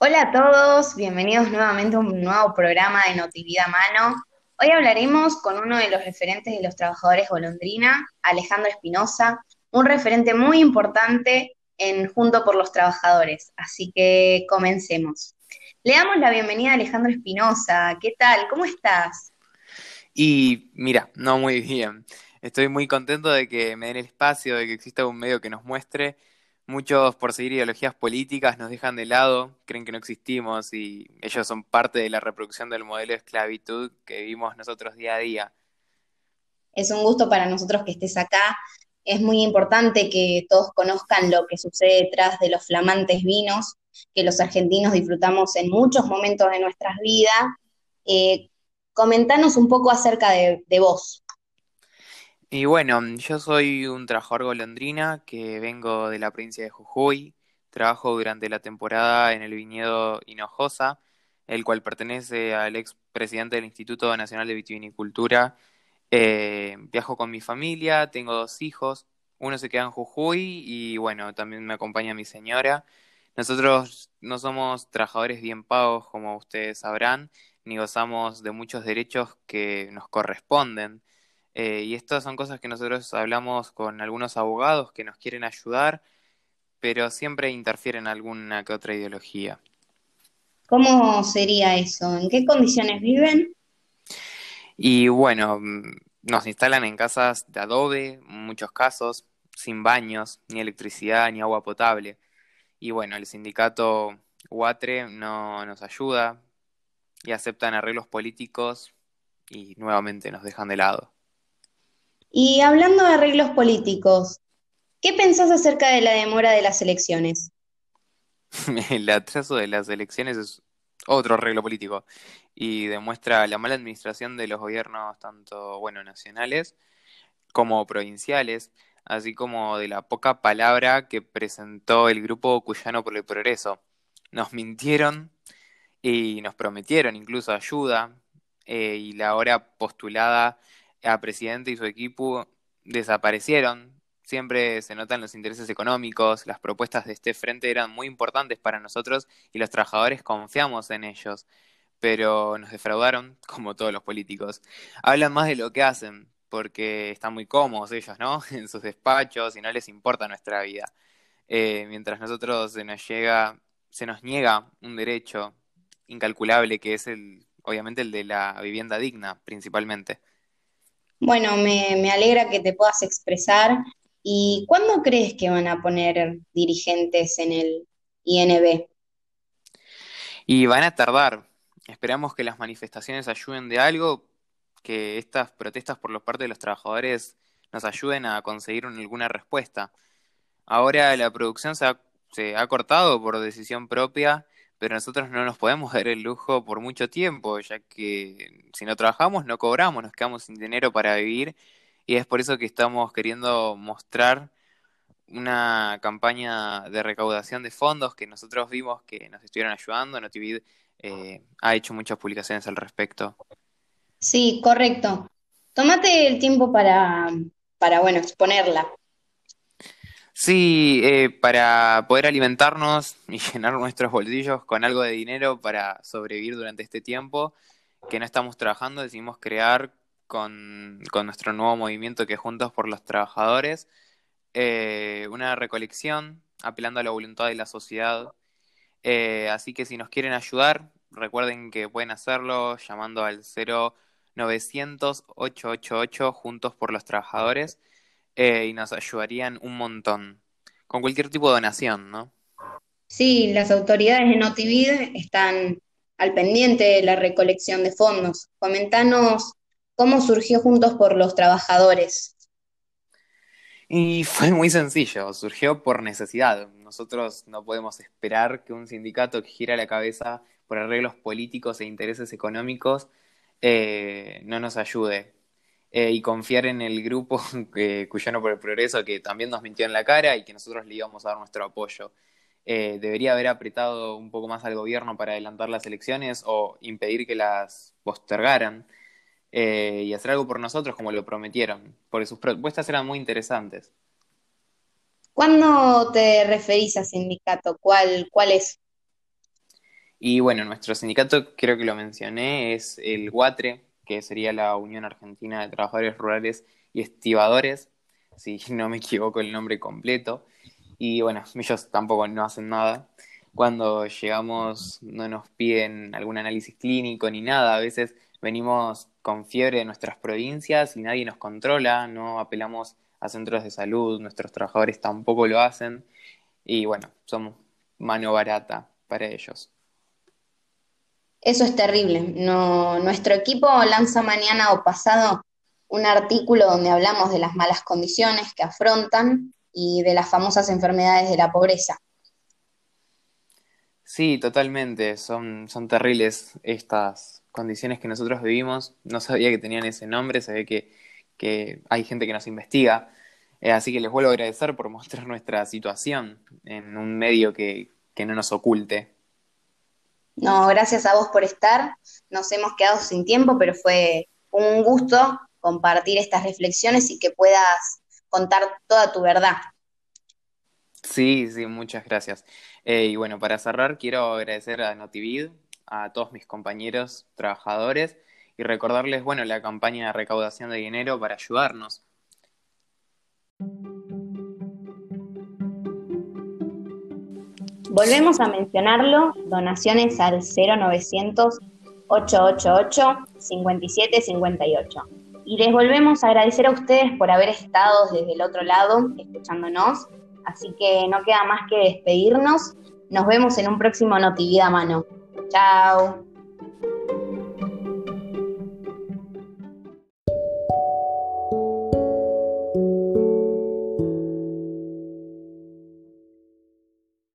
Hola a todos, bienvenidos nuevamente a un nuevo programa de Notivida Mano. Hoy hablaremos con uno de los referentes de los trabajadores golondrina, Alejandro Espinosa, un referente muy importante en Junto por los Trabajadores. Así que comencemos. Le damos la bienvenida a Alejandro Espinosa. ¿Qué tal? ¿Cómo estás? Y mira, no muy bien. Estoy muy contento de que me den el espacio, de que exista un medio que nos muestre Muchos, por seguir ideologías políticas, nos dejan de lado, creen que no existimos y ellos son parte de la reproducción del modelo de esclavitud que vivimos nosotros día a día. Es un gusto para nosotros que estés acá. Es muy importante que todos conozcan lo que sucede detrás de los flamantes vinos que los argentinos disfrutamos en muchos momentos de nuestras vidas. Eh, comentanos un poco acerca de vos. Y bueno, yo soy un trabajador golondrina que vengo de la provincia de Jujuy. Trabajo durante la temporada en el viñedo Hinojosa, el cual pertenece al ex presidente del Instituto Nacional de Vitivinicultura. Eh, viajo con mi familia, tengo dos hijos. Uno se queda en Jujuy y bueno, también me acompaña mi señora. Nosotros no somos trabajadores bien pagos, como ustedes sabrán, ni gozamos de muchos derechos que nos corresponden. Eh, y estas son cosas que nosotros hablamos con algunos abogados que nos quieren ayudar, pero siempre interfieren alguna que otra ideología. ¿Cómo sería eso? ¿En qué condiciones viven? Y bueno, mm, nos instalan en casas de adobe, en muchos casos, sin baños, ni electricidad, ni agua potable. Y bueno, el sindicato UATRE no nos ayuda y aceptan arreglos políticos y nuevamente nos dejan de lado. Y hablando de arreglos políticos, ¿qué pensás acerca de la demora de las elecciones? El atraso de las elecciones es otro arreglo político y demuestra la mala administración de los gobiernos tanto bueno nacionales como provinciales, así como de la poca palabra que presentó el grupo cuyano por el progreso. Nos mintieron y nos prometieron incluso ayuda eh, y la hora postulada a presidente y su equipo desaparecieron. Siempre se notan los intereses económicos, las propuestas de este frente eran muy importantes para nosotros y los trabajadores confiamos en ellos, pero nos defraudaron, como todos los políticos. Hablan más de lo que hacen, porque están muy cómodos ellos, ¿no? En sus despachos y no les importa nuestra vida. Eh, mientras nosotros se nos llega, se nos niega un derecho incalculable que es el, obviamente, el de la vivienda digna, principalmente. Bueno, me, alegra que te puedas expresar. ¿Y cuándo crees que van a poner dirigentes en el INB? Y van a tardar. Esperamos que las manifestaciones ayuden de algo, que estas protestas por los parte de los trabajadores nos ayuden a conseguir alguna respuesta. Ahora la producción se ha, se ha cortado por decisión propia pero nosotros no nos podemos dar el lujo por mucho tiempo, ya que si no trabajamos no cobramos, nos quedamos sin dinero para vivir y es por eso que estamos queriendo mostrar una campaña de recaudación de fondos que nosotros vimos que nos estuvieron ayudando. Notivid eh, ha hecho muchas publicaciones al respecto. Sí, correcto. Tómate el tiempo para, para bueno, exponerla. Sí, eh, para poder alimentarnos y llenar nuestros bolsillos con algo de dinero para sobrevivir durante este tiempo que no estamos trabajando, decidimos crear con, nuestro nuevo movimiento que es Juntos por los Trabajadores eh, una recolección apelando a la voluntad de la sociedad. Eh, así que si nos quieren ayudar, recuerden que pueden hacerlo llamando al 0900 888 Juntos por los Trabajadores eh, y nos ayudarían un montón, con cualquier tipo de donación, ¿no? Sí, las autoridades de Notivid están al pendiente de la recolección de fondos. Comentanos cómo surgió Juntos por los Trabajadores. Y fue muy sencillo, surgió por necesidad. Nosotros no podemos esperar que un sindicato que gira la cabeza por arreglos políticos e intereses económicos eh, no nos ayude. Eh, y confiar en el grupo que, Cuyano por el Progreso, que también nos mintió en la cara y que nosotros le íbamos a dar nuestro apoyo. Eh, debería haber apretado un poco más al gobierno para adelantar las elecciones o impedir que las postergaran eh, y hacer algo por nosotros como lo prometieron, porque sus propuestas eran muy interesantes. ¿Cuándo te referís a sindicato? ¿Cuál, cuál es? Y bueno, nuestro sindicato, creo que lo mencioné, es el GUATRE, que sería la Unión Argentina de Trabajadores Rurales y Estibadores, si no me equivoco el nombre completo. Y bueno, ellos tampoco no hacen nada. Cuando llegamos no nos piden algún análisis clínico ni nada. A veces venimos con fiebre de nuestras provincias y nadie nos controla, no apelamos a centros de salud, nuestros trabajadores tampoco lo hacen. Y bueno, somos mano barata para ellos. Eso es terrible. No, nuestro equipo lanza mañana o pasado un artículo donde hablamos de las malas condiciones que afrontan y de las famosas enfermedades de la pobreza. Sí, totalmente. Son, son terribles estas condiciones que nosotros vivimos. No sabía que tenían ese nombre, ve que, que hay gente que nos investiga. Eh, así que les vuelvo a agradecer por mostrar nuestra situación en un medio que, que no nos oculte. No, gracias a vos por estar. Nos hemos quedado sin tiempo, pero fue un gusto compartir estas reflexiones y que puedas contar toda tu verdad. Sí, sí, muchas gracias. Eh, y bueno, para cerrar, quiero agradecer a Notivid, a todos mis compañeros trabajadores y recordarles, bueno, la campaña de recaudación de dinero para ayudarnos. Volvemos a mencionarlo, donaciones al 0900 888 5758. Y les volvemos a agradecer a ustedes por haber estado desde el otro lado escuchándonos. Así que no queda más que despedirnos. Nos vemos en un próximo Notivida Mano. Chao.